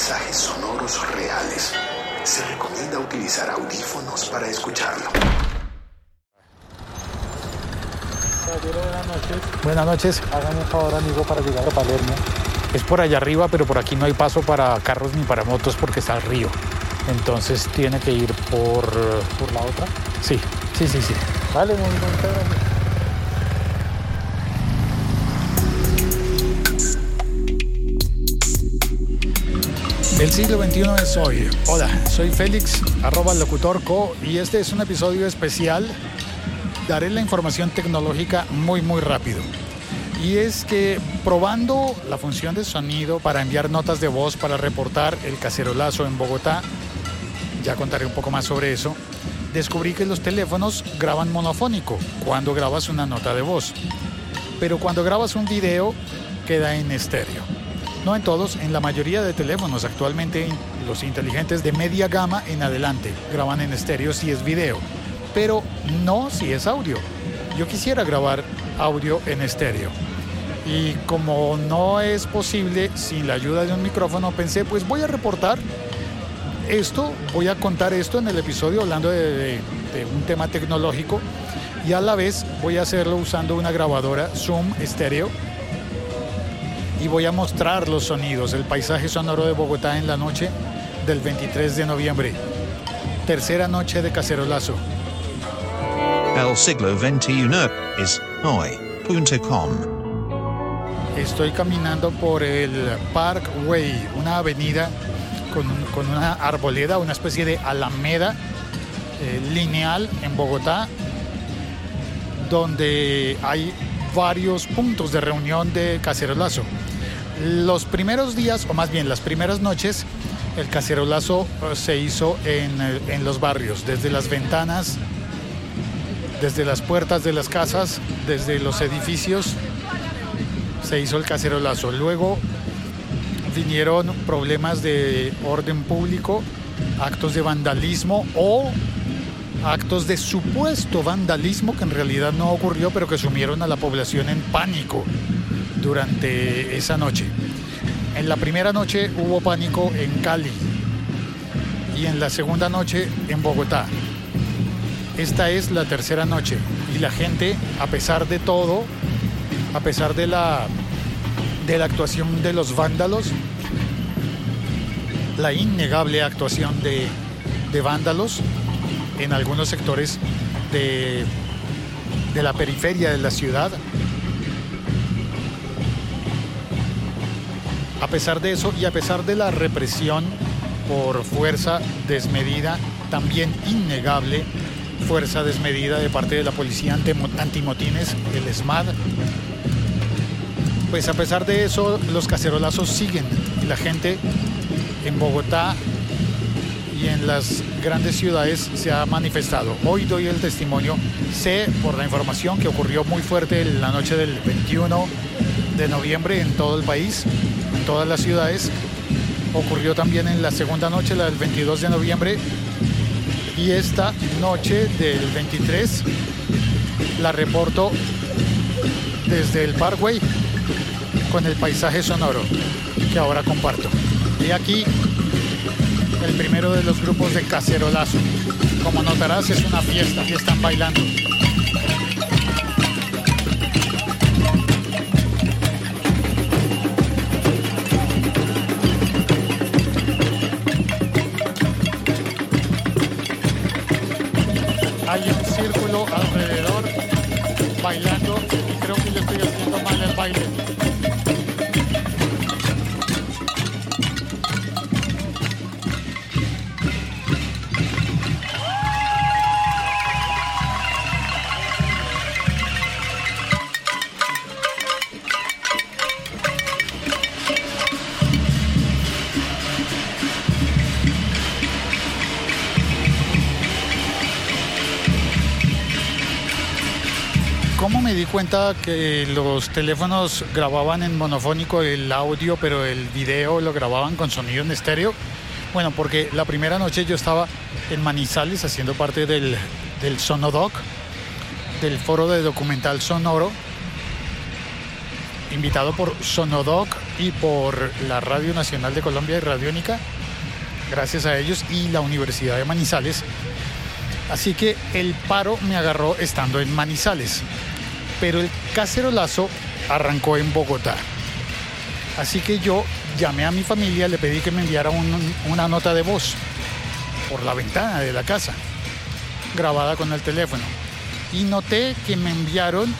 paisajes sonoros reales. Se recomienda utilizar audífonos para escucharlo. Buenas noches. Buenas noches. Hágame un favor, amigo, para llegar a Palermo. Es por allá arriba, pero por aquí no hay paso para carros ni para motos porque está el río. Entonces tiene que ir por... ¿Por la otra? Sí, sí, sí, sí. Vale, muy bien, El siglo XXI es hoy. Hola, soy Félix, arroba locutorco, y este es un episodio especial. Daré la información tecnológica muy, muy rápido. Y es que probando la función de sonido para enviar notas de voz para reportar el cacerolazo en Bogotá, ya contaré un poco más sobre eso, descubrí que los teléfonos graban monofónico cuando grabas una nota de voz. Pero cuando grabas un video, queda en estéreo. No en todos, en la mayoría de teléfonos actualmente los inteligentes de media gama en adelante graban en estéreo si es video, pero no si es audio. Yo quisiera grabar audio en estéreo. Y como no es posible sin la ayuda de un micrófono, pensé, pues voy a reportar esto, voy a contar esto en el episodio hablando de, de, un tema tecnológico y a la vez voy a hacerlo usando una grabadora Zoom estéreo y voy a mostrar los sonidos, el paisaje sonoro de Bogotá en la noche del 23 de noviembre. Tercera noche de cacerolazo. El siglo XXI es hoy.com. Estoy caminando por el Parkway, una avenida con, con una arboleda, una especie de alameda eh, lineal en Bogotá, donde hay varios puntos de reunión de cacerolazo. Los primeros días, o más bien las primeras noches, el cacerolazo eh, se hizo en, eh, en, los barrios, desde las ventanas, desde las puertas de las casas, desde los edificios, se hizo el cacerolazo. Luego vinieron problemas de orden público, actos de vandalismo o actos de supuesto vandalismo que en realidad no ocurrió, pero que sumieron a la población en pánico durante esa noche. En la primera noche hubo pánico en Cali y en la segunda noche en Bogotá. Esta es la tercera noche y la gente, a pesar de todo, a pesar de la, de la actuación de los vándalos, la innegable actuación de, de vándalos en algunos sectores de, de la periferia de la ciudad, A pesar de eso y a pesar de la represión por fuerza desmedida, también innegable, fuerza desmedida de parte de la policía antimotines, el SMAD, pues a pesar de eso los cacerolazos siguen. Y la gente en Bogotá y en las grandes ciudades se ha manifestado. Hoy doy el testimonio, sé por la información que ocurrió muy fuerte la noche del 21 de noviembre en todo el país, en todas las ciudades. Ocurrió también en la segunda noche, la del 22 de noviembre. Y esta noche del 23 la reporto desde el Parkway con el paisaje sonoro que ahora comparto. Y aquí el primero de los grupos de cacerolazo. Como notarás es una fiesta y están bailando. Cuenta que los teléfonos grababan en monofónico el audio, pero el video lo grababan con sonido en estéreo? Bueno, porque la primera noche yo estaba en Manizales haciendo parte del, del Sonodoc, del foro de documental sonoro, invitado por Sonodoc y por la Radio Nacional de Colombia y Radiónica, gracias a ellos, y la Universidad de Manizales. Así que el paro me agarró estando en Manizales, pero el cacerolazo arrancó en Bogotá. Así que yo llamé a mi familia, le pedí que me enviara un- una nota de voz por la ventana de la casa, grabada con el teléfono. Y noté que me enviaron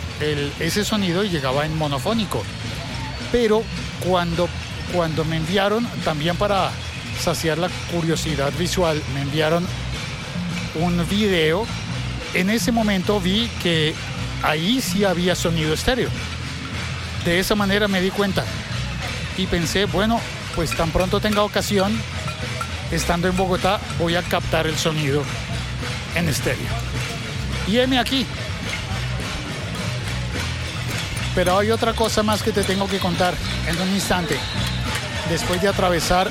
ese sonido y llegaba en monofónico. Pero cuando, cuando me enviaron, también para saciar la curiosidad visual, me enviaron un video. En ese momento vi que ahí sí había sonido estéreo. De esa manera me di cuenta y pensé, bueno, pues tan pronto tenga ocasión, estando en Bogotá, voy a captar el sonido en estéreo. Y heme aquí. Pero hay otra cosa más que te tengo que contar en un instante. Después de atravesar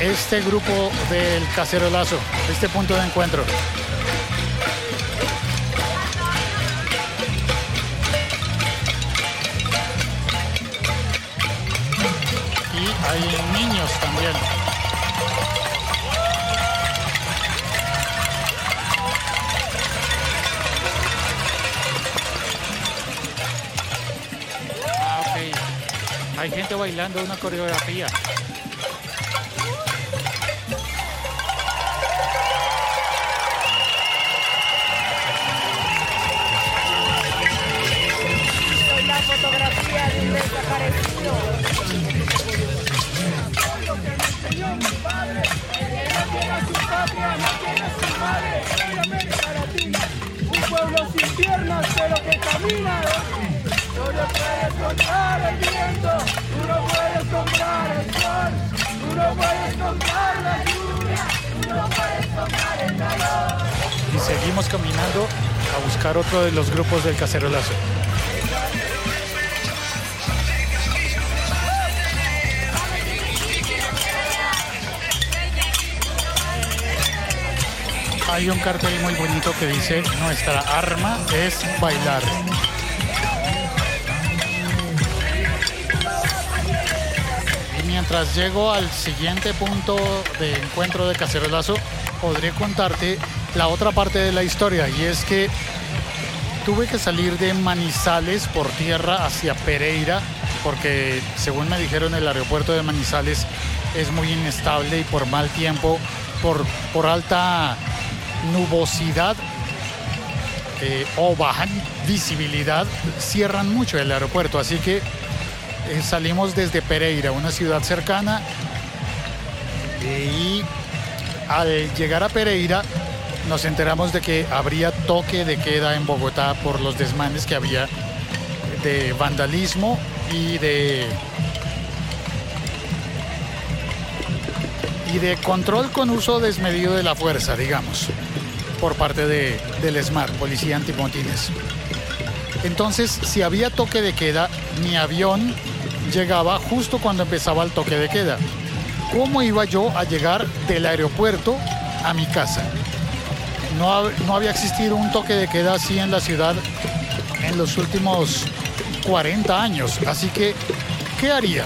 este grupo del cacerolazo, este punto de encuentro. También. Ah, ok. Hay gente bailando una coreografía. La fotografía de un desaparecido. Un pueblo sin piernas pero que camina. No le puedes comprar el viento, tú no puedes comprar el sol, tú no puedes comprar la lluvia, tú no puedes comprar el calor. Y seguimos caminando a buscar otro de los grupos del cacerolazo. Hay un cartel muy bonito que dice nuestra arma es bailar. Y mientras llego al siguiente punto de encuentro de cacerolazo, podré contarte la otra parte de la historia y es que tuve que salir de Manizales por tierra hacia Pereira porque según me dijeron el aeropuerto de Manizales es muy inestable y por mal tiempo, por, por alta nubosidad eh, o baja visibilidad, cierran mucho el aeropuerto. Así que eh, salimos desde Pereira, una ciudad cercana, y al llegar a Pereira nos enteramos de que habría toque de queda en Bogotá por los desmanes que había de vandalismo y de y de control con uso desmedido de la fuerza, digamos, por parte de, del SMAR, Policía Antimotines. Entonces, si había toque de queda, mi avión llegaba justo cuando empezaba el toque de queda. ¿Cómo iba yo a llegar del aeropuerto a mi casa? No, no había existido un toque de queda así en la ciudad en los últimos 40 años. Así que, ¿qué haría?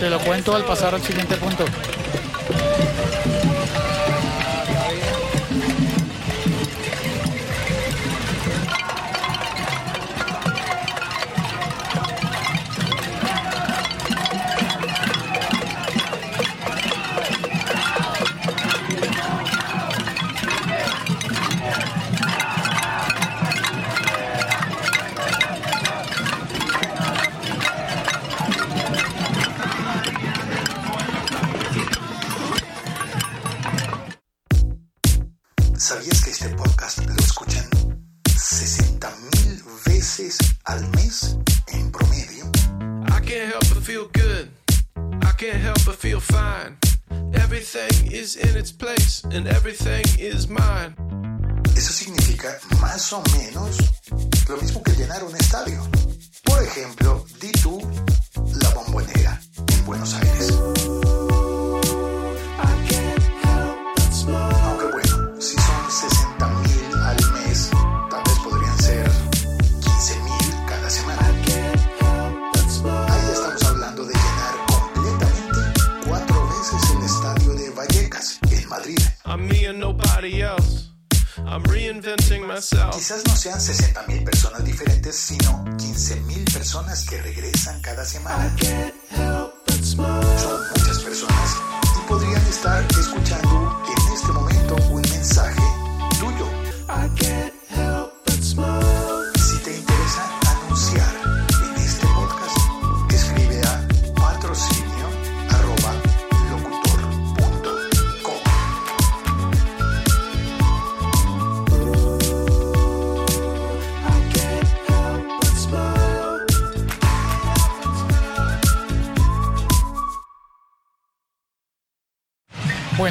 Te lo cuento al pasar al siguiente punto. Más o menos lo mismo que llenar un estadio. Por ejemplo, di tú la bombonera en Buenos Aires. I'm reinventing myself. Quizás no sean 60 mil personas diferentes, sino 15 mil personas que regresan cada semana. Son muchas personas y podrían estar escuchando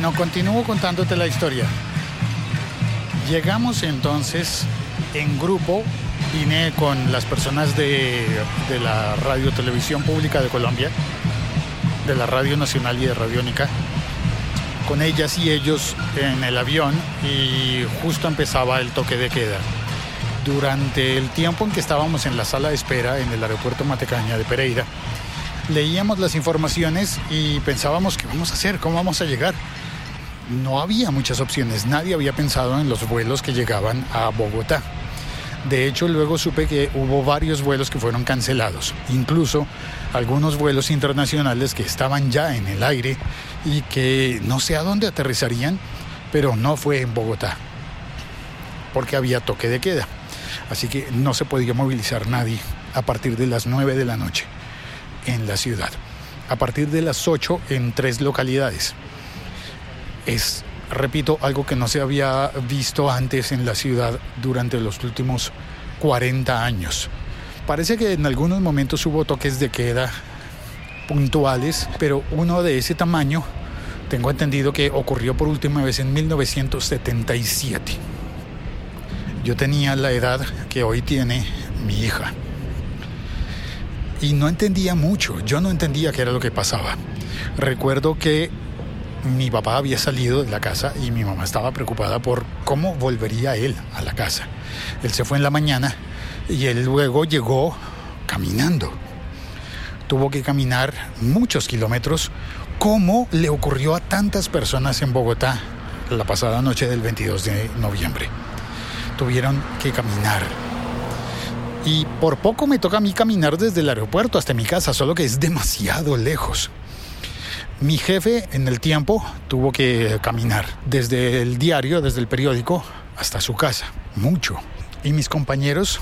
Bueno, continúo contándote la historia. Llegamos entonces en grupo, vine con las personas de, de la Radio Televisión Pública de Colombia, de la Radio Nacional y de Radiónica, con ellas y ellos en el avión y justo empezaba el toque de queda. Durante el tiempo en que estábamos en la sala de espera en el aeropuerto Matecaña de Pereira, leíamos las informaciones y pensábamos qué vamos a hacer, cómo vamos a llegar. No había muchas opciones, nadie había pensado en los vuelos que llegaban a Bogotá. De hecho, luego supe que hubo varios vuelos que fueron cancelados, incluso algunos vuelos internacionales que estaban ya en el aire y que no sé a dónde aterrizarían, pero no fue en Bogotá, porque había toque de queda. Así que no se podía movilizar nadie a partir de las 9 de la noche en la ciudad. A partir de las 8 en tres localidades. Es, repito, algo que no se había visto antes en la ciudad durante los últimos 40 años. Parece que en algunos momentos hubo toques de queda puntuales, pero uno de ese tamaño tengo entendido que ocurrió por última vez en 1977. Yo tenía la edad que hoy tiene mi hija y no entendía mucho, yo no entendía qué era lo que pasaba. Recuerdo que mi papá había salido de la casa y mi mamá estaba preocupada por cómo volvería él a la casa. Él se fue en la mañana y él luego llegó caminando. Tuvo que caminar muchos kilómetros, como le ocurrió a tantas personas en Bogotá la pasada noche del 22 de noviembre. Tuvieron que caminar y por poco me toca a mí caminar desde el aeropuerto hasta mi casa, solo que es demasiado lejos. Mi jefe en el tiempo tuvo que caminar desde el diario, desde el periódico, hasta su casa, mucho. Y mis compañeros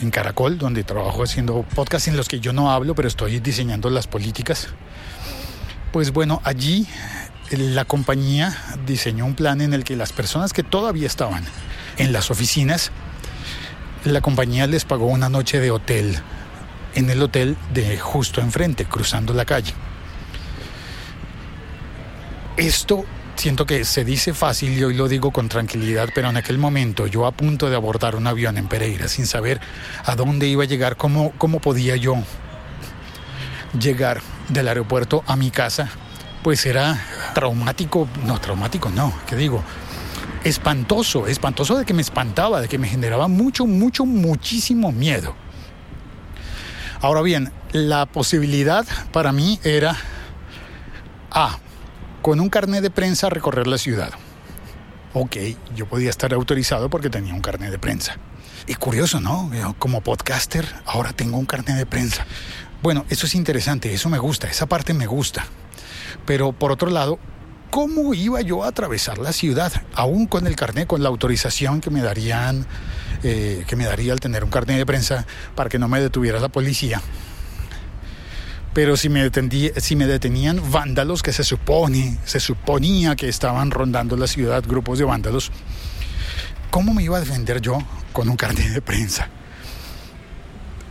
en Caracol, donde trabajo haciendo podcasts en los que yo no hablo, pero estoy diseñando las políticas, pues bueno, allí la compañía diseñó un plan en el que las personas que todavía estaban en las oficinas la compañía les pagó una noche de hotel en el hotel de justo enfrente, cruzando la calle. Esto siento que se dice fácil y hoy lo digo con tranquilidad, pero en aquel momento yo a punto de abordar un avión en Pereira sin saber a dónde iba a llegar, cómo, cómo podía yo llegar del aeropuerto a mi casa, pues era traumático, no, traumático no, ¿qué digo? espantoso, espantoso de que me espantaba, de que me generaba mucho, mucho, muchísimo miedo. Ahora bien, la posibilidad para mí era A, con un carnet de prensa recorrer la ciudad. Ok, yo podía estar autorizado porque tenía un carnet de prensa. Y curioso, ¿no? Como podcaster, ahora tengo un carnet de prensa. Bueno, eso es interesante, eso me gusta, esa parte me gusta. Pero por otro lado, ¿cómo iba yo a atravesar la ciudad? Aún con el carnet, con la autorización que me darían, eh, que me daría al tener un carnet de prensa para que no me detuviera la policía. Pero si me, detendí, si me detenían vándalos que se supone, se suponía que estaban rondando la ciudad, grupos de vándalos, ¿cómo me iba a defender yo con un carnet de prensa?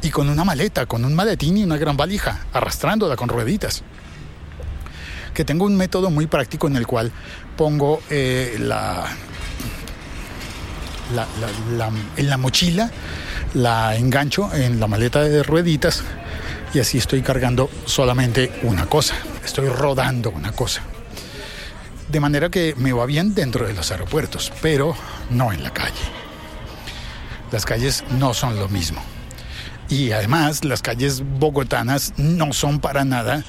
Y con una maleta, con un maletín y una gran valija, arrastrándola con rueditas que tengo un método muy práctico en el cual pongo eh, la, la, la- la- en la mochila, la engancho en la maleta de rueditas y así estoy cargando solamente una cosa. Estoy rodando una cosa. De manera que me va bien dentro de los aeropuertos, pero no en la calle. Las calles no son lo mismo. Y además las calles bogotanas no son para nada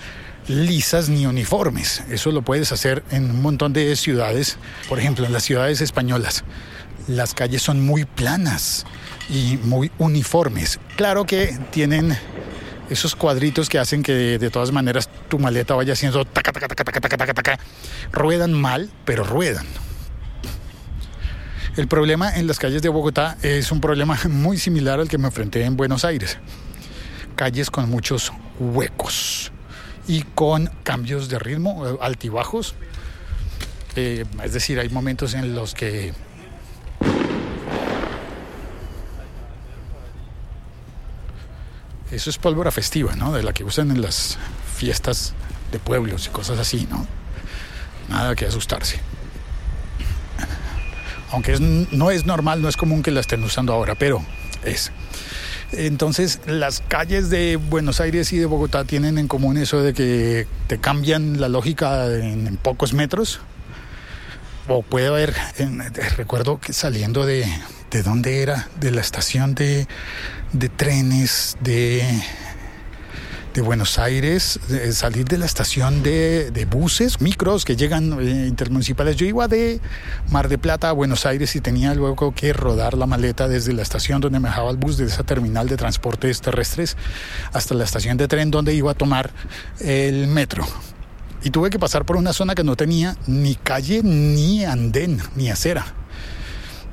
lisas ni uniformes. Eso lo puedes hacer en un montón de ciudades. Por ejemplo, en las ciudades españolas, las calles son muy planas y muy uniformes. Claro que tienen esos cuadritos que hacen que de todas maneras tu maleta vaya haciendo taca, taca, taca, taca, taca, taca, taca. Ruedan mal, pero ruedan. El problema en las calles de Bogotá es un problema muy similar al que me enfrenté en Buenos Aires. Calles con muchos huecos y con cambios de ritmo, eh, altibajos. Eh, es decir, hay momentos en los que eso es pólvora festiva, ¿no? De la que usan en las fiestas de pueblos y cosas así, ¿no? Nada que asustarse aunque no es normal, no es común que la estén usando ahora, pero es. Entonces, las calles de Buenos Aires y de Bogotá tienen en común eso de que te cambian la lógica en, pocos metros. O puede haber, recuerdo que saliendo de, ¿de dónde era? De la estación de, de trenes de, de Buenos Aires, de salir de la estación de, de buses, micros que llegan eh, intermunicipales. Yo iba de Mar de Plata a Buenos Aires y tenía luego que rodar la maleta desde la estación donde me dejaba el bus de esa terminal de transportes terrestres hasta la estación de tren donde iba a tomar el metro. Y tuve que pasar por una zona que no tenía ni calle, ni andén, ni acera.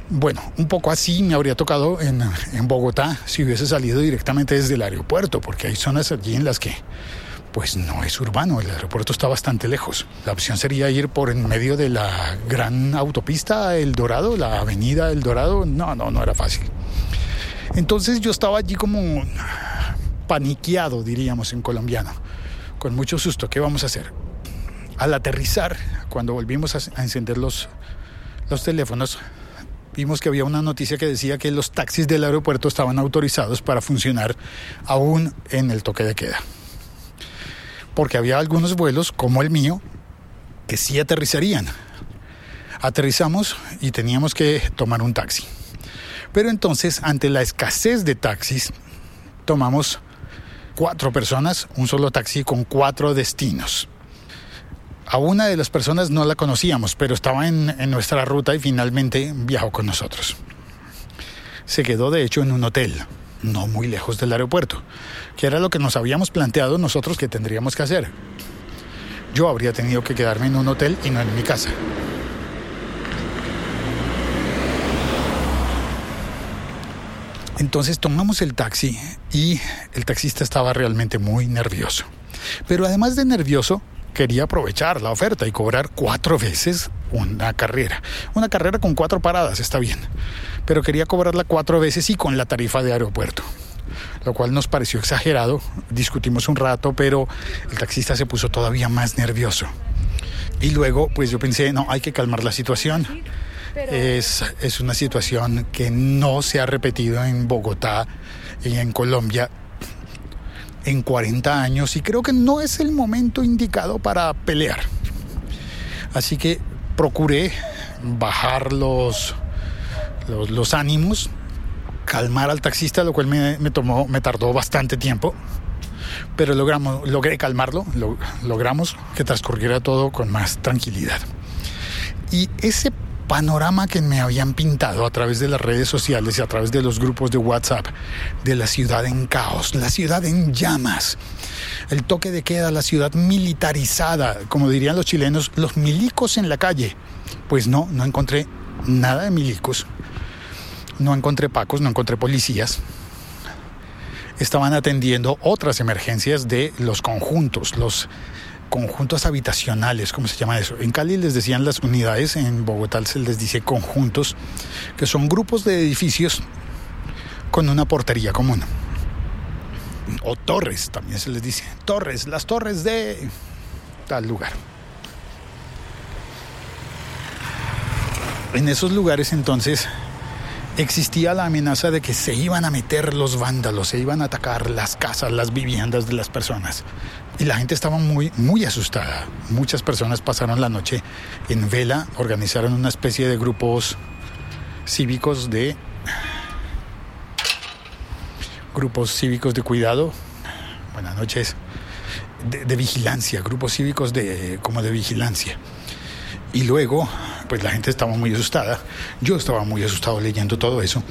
Bueno, un poco así me habría tocado en, Bogotá si hubiese salido directamente desde el aeropuerto, porque hay zonas allí en las que pues no es urbano, el aeropuerto está bastante lejos. La opción sería ir por en medio de la gran autopista El Dorado, la avenida El Dorado. No, no, no era fácil. Entonces yo estaba allí como paniqueado, diríamos en colombiano, con mucho susto. ¿Qué vamos a hacer? Al aterrizar, cuando volvimos a, a encender los, los teléfonos, vimos que había una noticia que decía que los taxis del aeropuerto estaban autorizados para funcionar aún en el toque de queda. Porque había algunos vuelos, como el mío, que sí aterrizarían. Aterrizamos y teníamos que tomar un taxi. Pero entonces, ante la escasez de taxis, tomamos cuatro personas, un solo taxi con cuatro destinos. A una de las personas no la conocíamos, pero estaba en, en, nuestra ruta y finalmente viajó con nosotros. Se quedó de hecho en un hotel, no muy lejos del aeropuerto, que era lo que nos habíamos planteado nosotros que tendríamos que hacer. Yo habría tenido que quedarme en un hotel y no en mi casa. Entonces tomamos el taxi y el taxista estaba realmente muy nervioso. Pero además de nervioso, quería aprovechar la oferta y cobrar cuatro veces una carrera. Una carrera con cuatro paradas, está bien. Pero quería cobrarla cuatro veces y con la tarifa de aeropuerto. Lo cual nos pareció exagerado. Discutimos un rato, pero el taxista se puso todavía más nervioso. Y luego, pues yo pensé, no, hay que calmar la situación. Es, es una situación que no se ha repetido en Bogotá y en Colombia en 40 años y creo que no es el momento indicado para pelear. Así que procuré bajar los, los, los ánimos, calmar al taxista, lo cual me, me, tomó, me tardó bastante tiempo, pero logramos, logré calmarlo, lo, logramos que transcurriera todo con más tranquilidad. Y ese panorama que me habían pintado a través de las redes sociales y a través de los grupos de WhatsApp de la ciudad en caos, la ciudad en llamas, el toque de queda, la ciudad militarizada, como dirían los chilenos, los milicos en la calle. Pues no, no encontré nada de milicos, no encontré pacos, no encontré policías. Estaban atendiendo otras emergencias de los conjuntos, los conjuntos habitacionales, ¿cómo se llama eso? En Cali les decían las unidades, en Bogotá se les dice conjuntos, que son grupos de edificios con una portería común. O torres, también se les dice. Torres, las torres de tal lugar. En esos lugares entonces existía la amenaza de que se iban a meter los vándalos, se iban a atacar las casas, las viviendas de las personas. Y la gente estaba muy, muy asustada. Muchas personas pasaron la noche en vela, organizaron una especie de grupos cívicos de grupos cívicos de cuidado. Buenas noches. De, vigilancia, grupos cívicos de como de vigilancia. Y luego, pues la gente estaba muy asustada. Yo estaba muy asustado leyendo todo eso.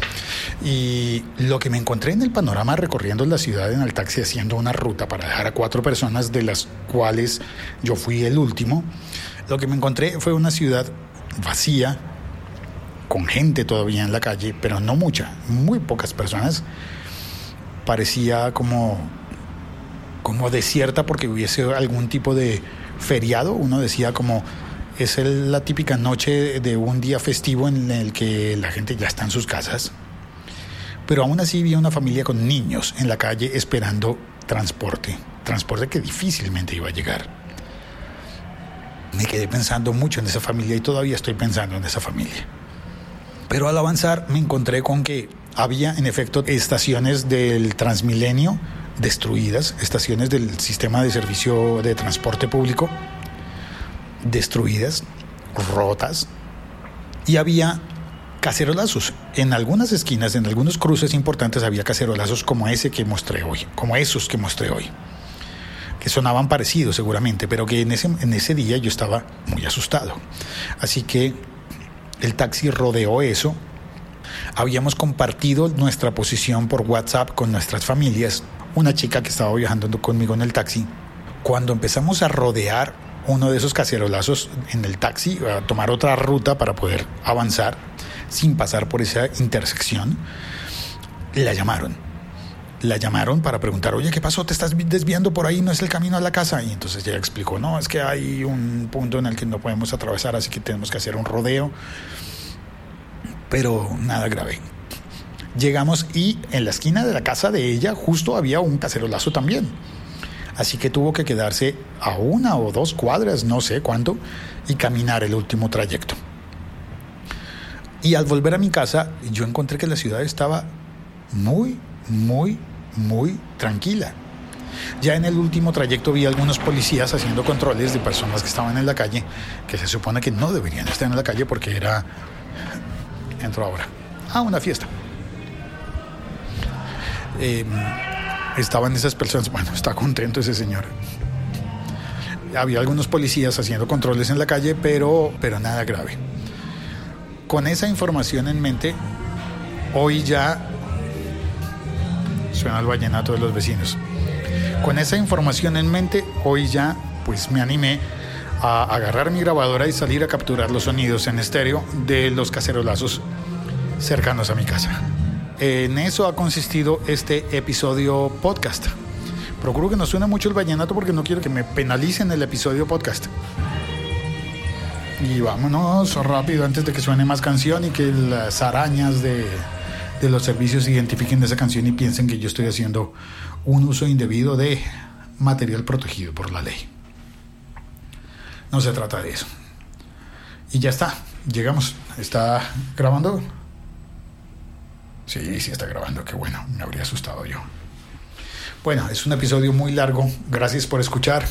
Y lo que me encontré en el panorama recorriendo la ciudad en el taxi haciendo una ruta para dejar a cuatro personas, de las cuales yo fui el último, lo que me encontré fue una ciudad vacía, con gente todavía en la calle, pero no mucha, muy pocas personas. Parecía como, como desierta porque hubiese algún tipo de feriado. Uno decía como es el- la típica noche de un día festivo en el que la gente ya está en sus casas. Pero aún así vi una familia con niños en la calle esperando transporte, transporte que difícilmente iba a llegar. Me quedé pensando mucho en esa familia y todavía estoy pensando en esa familia. Pero al avanzar me encontré con que había en efecto estaciones del Transmilenio destruidas, estaciones del sistema de servicio de transporte público destruidas, rotas, y había cacerolazos. En algunas esquinas, en algunos cruces importantes había cacerolazos como ese que mostré hoy, como esos que mostré hoy, que sonaban parecidos seguramente, pero que en ese, en ese día yo estaba muy asustado. Así que el taxi rodeó eso. Habíamos compartido nuestra posición por WhatsApp con nuestras familias. Una chica que estaba viajando conmigo en el taxi. Cuando empezamos a rodear uno de esos cacerolazos en el taxi, a tomar otra ruta para poder avanzar sin pasar por esa intersección, la llamaron. La llamaron para preguntar, oye, ¿qué pasó? ¿Te estás desviando por ahí? ¿No es el camino a la casa? Y entonces ella explicó, no, es que hay un punto en el que no podemos atravesar, así que tenemos que hacer un rodeo. Pero nada grave. Llegamos y en la esquina de la casa de ella justo había un cacerolazo también. Así que tuvo que quedarse a una o dos cuadras, no sé cuánto, y caminar el último trayecto. Y al volver a mi casa, yo encontré que la ciudad estaba muy, muy, muy tranquila. Ya en el último trayecto vi algunos policías haciendo controles de personas que estaban en la calle, que se supone que no deberían estar en la calle porque era... Entro ahora. Ah, una fiesta. Eh, estaban esas personas, bueno, está contento ese señor. Había algunos policías haciendo controles en la calle, pero, pero nada grave. Con esa información en mente, hoy ya suena el vallenato de los vecinos. Con esa información en mente, hoy ya pues me animé a agarrar mi grabadora y salir a capturar los sonidos en estéreo de los cacerolazos cercanos a mi casa. En eso ha consistido este episodio podcast. Procuro que no suene mucho el vallenato porque no quiero que me penalicen el episodio podcast. Y vámonos rápido antes de que suene más canción y que las arañas de, de los servicios identifiquen esa canción y piensen que yo estoy haciendo un uso indebido de material protegido por la ley. No se trata de eso. Y ya está, llegamos. ¿Está grabando? Sí, sí está grabando, qué bueno, me habría asustado yo. Bueno, es un episodio muy largo, gracias por escuchar,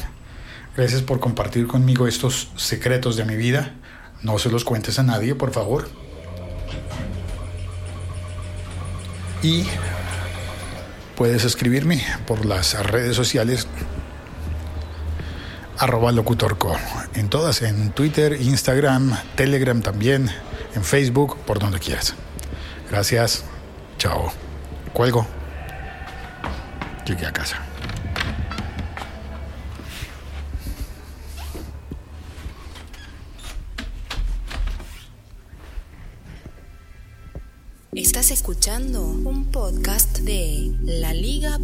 gracias por compartir conmigo estos secretos de mi vida. No se los cuentes a nadie, por favor. Y puedes escribirme por las redes sociales locutorco. En todas, en Twitter, Instagram, Telegram también, en Facebook, por donde quieras. Gracias. Chao. Cuelgo. Llegué a casa. Estás escuchando un podcast de laliga.fm.